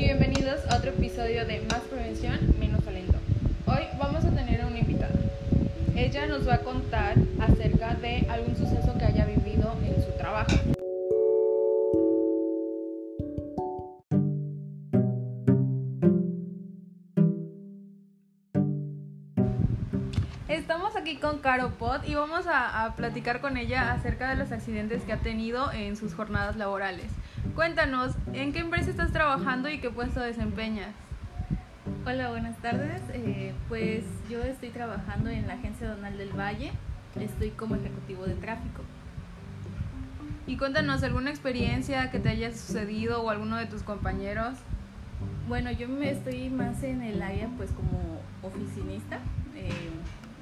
bienvenidos a otro episodio de Más Prevención, Menos Talento. Hoy vamos a tener a una invitada. Ella nos va a contar acerca de algún suceso que haya vivido en su trabajo. Estamos aquí con Caro Pot y vamos a platicar con ella acerca de los accidentes que ha tenido en sus jornadas laborales. Cuéntanos, ¿en qué empresa estás trabajando y qué puesto desempeñas? Hola, buenas tardes. Eh, pues yo estoy trabajando en la agencia Donal del Valle. Estoy como ejecutivo de tráfico. Y cuéntanos alguna experiencia que te haya sucedido o alguno de tus compañeros. Bueno, yo me estoy más en el área pues como oficinista. Eh,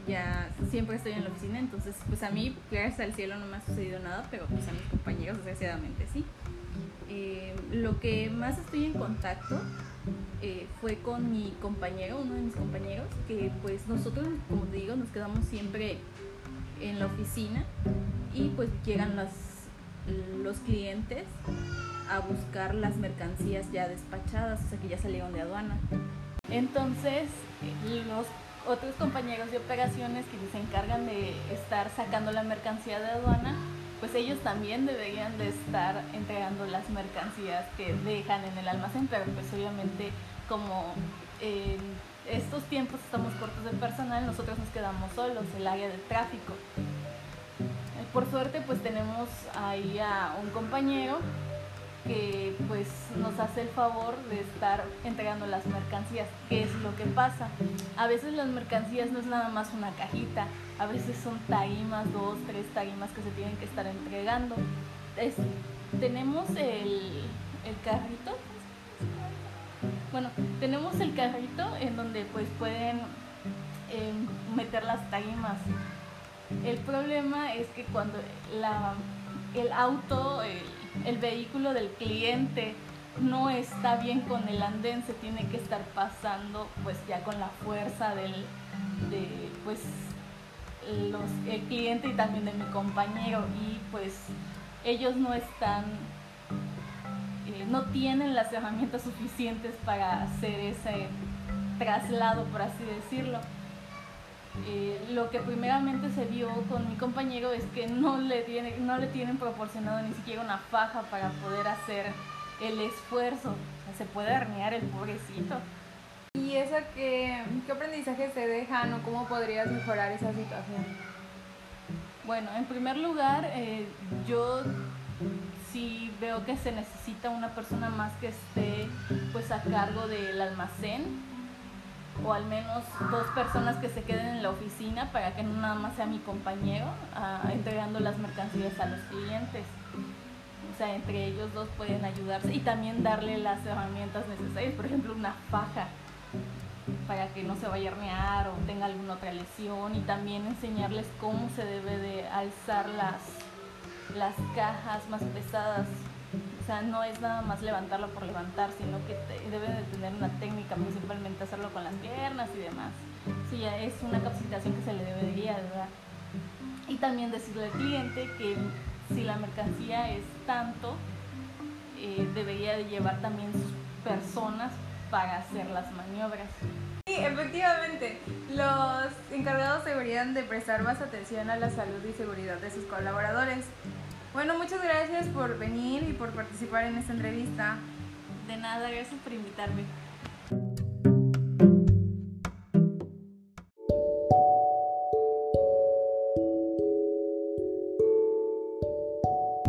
ya siempre estoy en la oficina, entonces pues a mí, gracias al cielo, no me ha sucedido nada, pero pues a mis compañeros desgraciadamente sí. Eh, lo que más estoy en contacto eh, fue con mi compañero, uno de mis compañeros, que pues nosotros, como te digo, nos quedamos siempre en la oficina y pues llegan los, los clientes a buscar las mercancías ya despachadas, o sea que ya salieron de aduana. Entonces, los otros compañeros de operaciones que se encargan de estar sacando la mercancía de aduana, pues ellos también deberían de estar entregando las mercancías que dejan en el almacén, pero pues obviamente como en estos tiempos estamos cortos de personal, nosotros nos quedamos solos, el área del tráfico. Por suerte pues tenemos ahí a un compañero que pues nos hace el favor de estar entregando las mercancías. ¿Qué es lo que pasa? A veces las mercancías no es nada más una cajita, a veces son tarimas, dos, tres tarimas que se tienen que estar entregando. tenemos el, el carrito, bueno, tenemos el carrito en donde pues pueden em, meter las tarimas. El problema es que cuando la, el auto, el, el vehículo del cliente no está bien con el andén, se tiene que estar pasando pues ya con la fuerza del de, pues los, el cliente y también de mi compañero. Y pues ellos no están eh, no tienen las herramientas suficientes para hacer ese traslado por así decirlo eh, lo que primeramente se vio con mi compañero es que no le, tiene, no le tienen proporcionado ni siquiera una faja para poder hacer el esfuerzo. se puede herniar el pobrecito. ¿Y esa qué, qué aprendizaje te dejan o cómo podrías mejorar esa situación? Bueno, en primer lugar, eh, yo sí veo que se necesita una persona más que esté pues a cargo del almacén o al menos dos personas que se queden en la oficina para que no nada más sea mi compañero ah, entregando las mercancías a los clientes. O sea, entre ellos dos pueden ayudarse y también darle las herramientas necesarias, por ejemplo, una faja para que no se vaya a hernear o tenga alguna otra lesión y también enseñarles cómo se debe de alzar las, las cajas más pesadas o sea, no es nada más levantarlo por levantar, sino que deben de tener una técnica, principalmente hacerlo con las piernas y demás. Sí, es una capacitación que se le debería dar. Y también decirle al cliente que si la mercancía es tanto, eh, debería de llevar también sus personas para hacer las maniobras. Efectivamente, los encargados deberían de prestar más atención a la salud y seguridad de sus colaboradores. Bueno, muchas gracias por venir y por participar en esta entrevista. De nada, gracias por invitarme.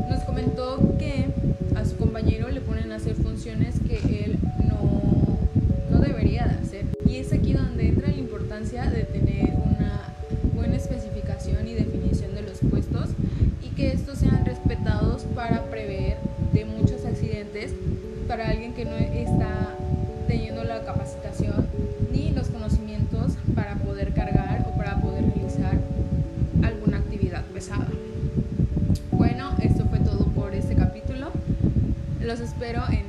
Nos comentó que a su compañero le ponen a hacer funciones que para prever de muchos accidentes para alguien que no está teniendo la capacitación ni los conocimientos para poder cargar o para poder realizar alguna actividad pesada. Bueno, esto fue todo por este capítulo. Los espero en